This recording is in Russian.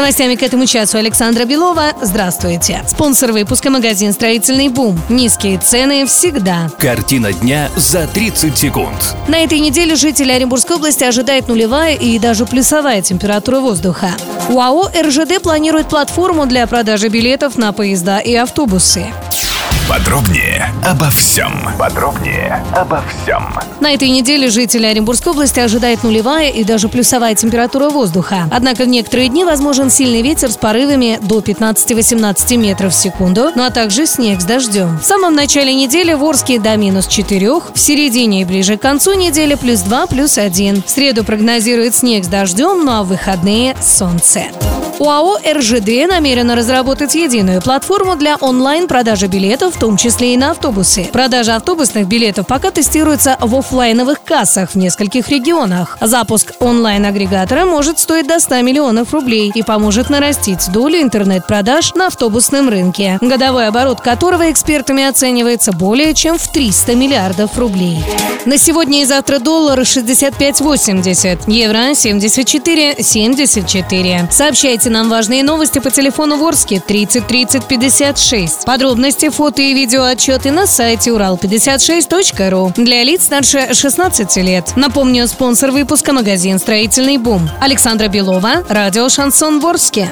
Новостями к этому часу Александра Белова. Здравствуйте. Спонсор выпуска магазин «Строительный бум». Низкие цены всегда. Картина дня за 30 секунд. На этой неделе жители Оренбургской области ожидают нулевая и даже плюсовая температура воздуха. УАО «РЖД» планирует платформу для продажи билетов на поезда и автобусы. Подробнее обо всем. Подробнее обо всем. На этой неделе жители Оренбургской области ожидают нулевая и даже плюсовая температура воздуха. Однако в некоторые дни возможен сильный ветер с порывами до 15-18 метров в секунду, ну а также снег с дождем. В самом начале недели в Орске до минус 4, в середине и ближе к концу недели плюс 2, плюс 1. В среду прогнозирует снег с дождем, ну а в выходные – солнце. УАО «РЖД» намерена разработать единую платформу для онлайн-продажи билетов, в том числе и на автобусы. Продажа автобусных билетов пока тестируется в офлайновых кассах в нескольких регионах. Запуск онлайн-агрегатора может стоить до 100 миллионов рублей и поможет нарастить долю интернет-продаж на автобусном рынке, годовой оборот которого экспертами оценивается более чем в 300 миллиардов рублей. На сегодня и завтра доллар 65.80, евро 74.74. Сообщайте нам важные новости по телефону Ворске 30 30 56. Подробности, фото и видео отчеты на сайте урал56.ру для лиц старше 16 лет. Напомню, спонсор выпуска магазин «Строительный бум». Александра Белова, радио «Шансон Ворске».